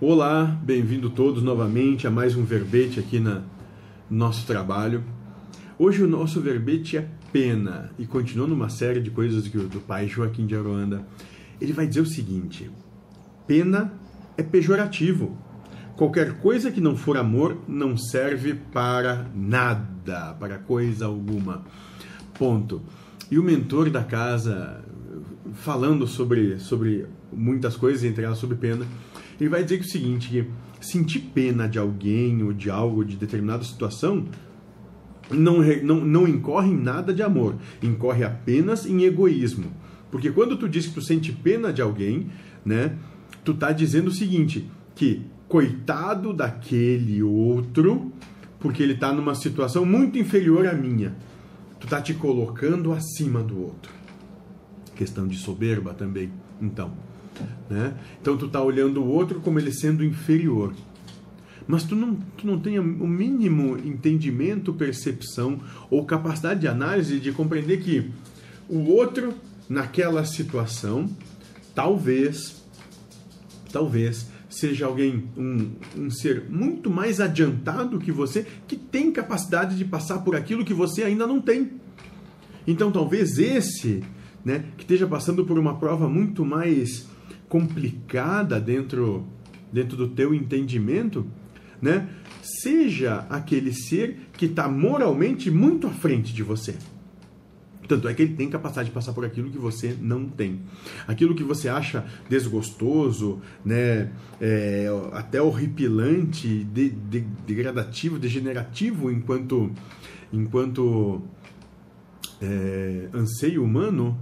Olá, bem-vindo todos novamente a mais um verbete aqui na nosso trabalho. Hoje o nosso verbete é pena e continuando uma série de coisas que do pai Joaquim de Aruanda, ele vai dizer o seguinte: pena é pejorativo. Qualquer coisa que não for amor não serve para nada, para coisa alguma. Ponto. E o mentor da casa, falando sobre, sobre muitas coisas, entre elas sobre pena, ele vai dizer que o seguinte, que sentir pena de alguém ou de algo, de determinada situação, não, não, não incorre em nada de amor, incorre apenas em egoísmo. Porque quando tu diz que tu sente pena de alguém, né, tu tá dizendo o seguinte, que coitado daquele outro, porque ele está numa situação muito inferior à minha. Tu tá te colocando acima do outro. Questão de soberba também, então. Né? Então tu tá olhando o outro como ele sendo inferior. Mas tu não, tu não tem o mínimo entendimento, percepção ou capacidade de análise de compreender que o outro, naquela situação, talvez, talvez seja alguém, um, um ser muito mais adiantado que você, que tem capacidade de passar por aquilo que você ainda não tem. Então talvez esse, né, que esteja passando por uma prova muito mais complicada dentro, dentro do teu entendimento, né, seja aquele ser que está moralmente muito à frente de você. Tanto é que ele tem capacidade de passar por aquilo que você não tem. Aquilo que você acha desgostoso, né, é, até horripilante, de, de, degradativo, degenerativo enquanto, enquanto é, anseio humano,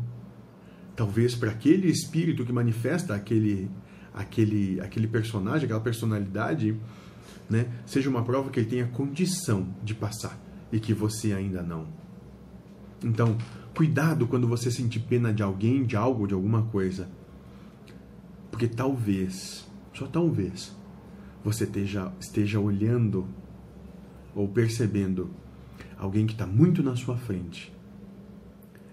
talvez para aquele espírito que manifesta aquele, aquele, aquele personagem, aquela personalidade, né, seja uma prova que ele tenha condição de passar e que você ainda não. Então, cuidado quando você sentir pena de alguém, de algo, de alguma coisa. Porque talvez, só talvez, você esteja, esteja olhando ou percebendo alguém que está muito na sua frente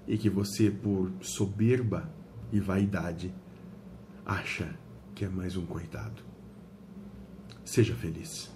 e que você, por soberba e vaidade, acha que é mais um coitado. Seja feliz.